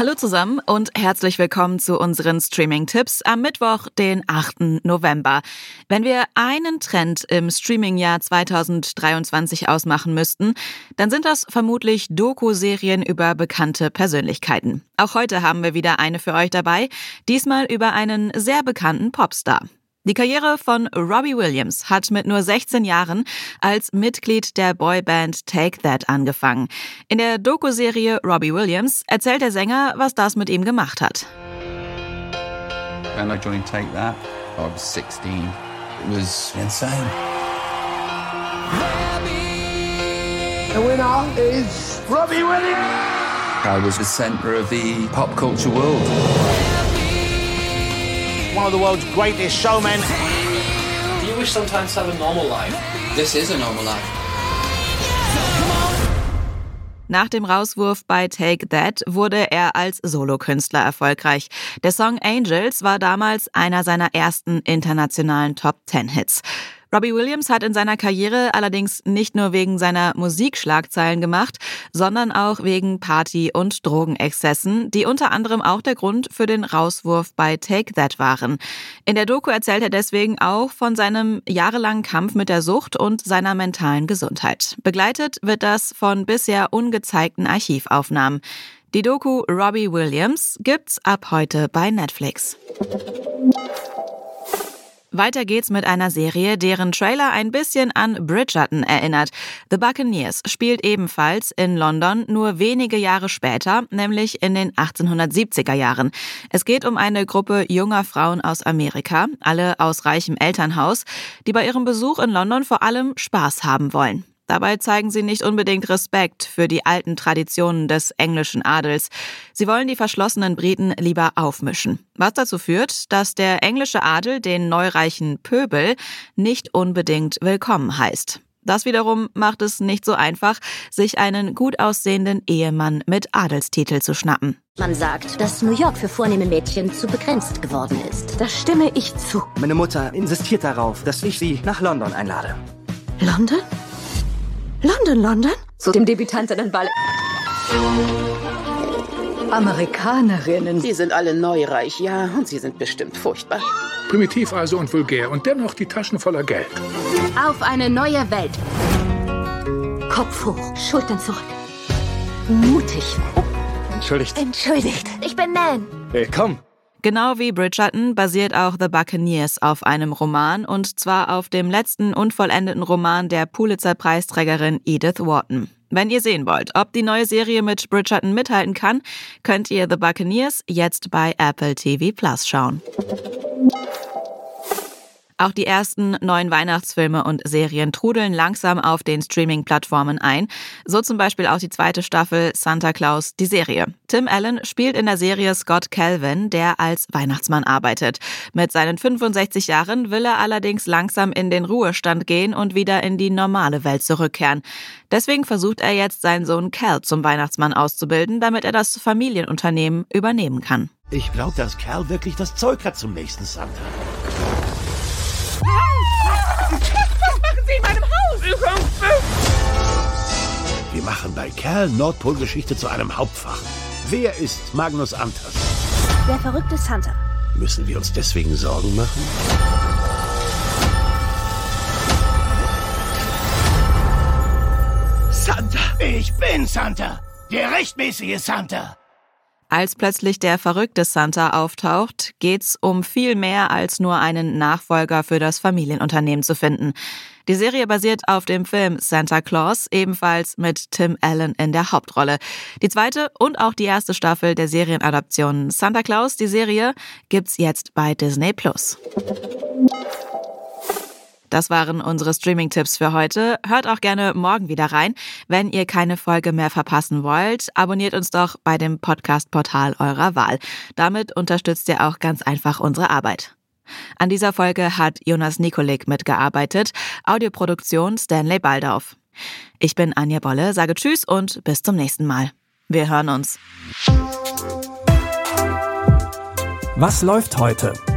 Hallo zusammen und herzlich willkommen zu unseren Streaming-Tipps am Mittwoch, den 8. November. Wenn wir einen Trend im Streaming-Jahr 2023 ausmachen müssten, dann sind das vermutlich Doku-Serien über bekannte Persönlichkeiten. Auch heute haben wir wieder eine für euch dabei, diesmal über einen sehr bekannten Popstar. Die Karriere von Robbie Williams hat mit nur 16 Jahren als Mitglied der Boyband Take That angefangen. In der Doku-Serie Robbie Williams erzählt der Sänger, was das mit ihm gemacht hat. When I joined Take That, I was 16. It was insane. The winner is Robbie Williams. I was the center of the pop culture world. One of the world's greatest showmen. Do you wish sometimes to have a normal life? This is a normal life. Nach dem Rauswurf bei Take That wurde er als Solokünstler erfolgreich. Der Song Angels war damals einer seiner ersten internationalen Top-10-Hits. Robbie Williams hat in seiner Karriere allerdings nicht nur wegen seiner Musik Schlagzeilen gemacht, sondern auch wegen Party- und Drogenexzessen, die unter anderem auch der Grund für den Rauswurf bei Take That waren. In der Doku erzählt er deswegen auch von seinem jahrelangen Kampf mit der Sucht und seiner mentalen Gesundheit. Begleitet wird das von bisher ungezeigten Archivaufnahmen. Die Doku Robbie Williams gibt's ab heute bei Netflix. Weiter geht's mit einer Serie, deren Trailer ein bisschen an Bridgerton erinnert. The Buccaneers spielt ebenfalls in London, nur wenige Jahre später, nämlich in den 1870er Jahren. Es geht um eine Gruppe junger Frauen aus Amerika, alle aus reichem Elternhaus, die bei ihrem Besuch in London vor allem Spaß haben wollen. Dabei zeigen sie nicht unbedingt Respekt für die alten Traditionen des englischen Adels. Sie wollen die verschlossenen Briten lieber aufmischen. Was dazu führt, dass der englische Adel den neureichen Pöbel nicht unbedingt willkommen heißt. Das wiederum macht es nicht so einfach, sich einen gut aussehenden Ehemann mit Adelstitel zu schnappen. Man sagt, dass New York für vornehme Mädchen zu begrenzt geworden ist. Da stimme ich zu. Meine Mutter insistiert darauf, dass ich sie nach London einlade. London? London, London? Zu dem Debütantinnenball. Amerikanerinnen. Sie sind alle neureich, ja, und sie sind bestimmt furchtbar. Primitiv also und vulgär und dennoch die Taschen voller Geld. Auf eine neue Welt. Kopf hoch, Schultern zurück. Mutig. Entschuldigt. Entschuldigt. Ich bin Nan. Willkommen. Genau wie Bridgerton basiert auch The Buccaneers auf einem Roman und zwar auf dem letzten unvollendeten Roman der Pulitzer-Preisträgerin Edith Wharton. Wenn ihr sehen wollt, ob die neue Serie mit Bridgerton mithalten kann, könnt ihr The Buccaneers jetzt bei Apple TV Plus schauen. Auch die ersten neuen Weihnachtsfilme und Serien trudeln langsam auf den Streaming-Plattformen ein. So zum Beispiel auch die zweite Staffel Santa Claus, die Serie. Tim Allen spielt in der Serie Scott Calvin, der als Weihnachtsmann arbeitet. Mit seinen 65 Jahren will er allerdings langsam in den Ruhestand gehen und wieder in die normale Welt zurückkehren. Deswegen versucht er jetzt, seinen Sohn Cal zum Weihnachtsmann auszubilden, damit er das Familienunternehmen übernehmen kann. Ich glaube, dass Cal wirklich das Zeug hat zum nächsten Santa. Was machen Sie in meinem Haus? Wir machen bei Cal Nordpolgeschichte zu einem Hauptfach. Wer ist Magnus Antas? Der verrückte Santa. Müssen wir uns deswegen Sorgen machen? Santa! Ich bin Santa! Der rechtmäßige Santa! Als plötzlich der verrückte Santa auftaucht, geht's um viel mehr als nur einen Nachfolger für das Familienunternehmen zu finden. Die Serie basiert auf dem Film Santa Claus, ebenfalls mit Tim Allen in der Hauptrolle. Die zweite und auch die erste Staffel der Serienadaption Santa Claus, die Serie, gibt's jetzt bei Disney Plus. Das waren unsere Streaming-Tipps für heute. Hört auch gerne morgen wieder rein. Wenn ihr keine Folge mehr verpassen wollt, abonniert uns doch bei dem Podcast-Portal eurer Wahl. Damit unterstützt ihr auch ganz einfach unsere Arbeit. An dieser Folge hat Jonas Nikolik mitgearbeitet, Audioproduktion Stanley Baldauf. Ich bin Anja Bolle, sage Tschüss und bis zum nächsten Mal. Wir hören uns. Was läuft heute?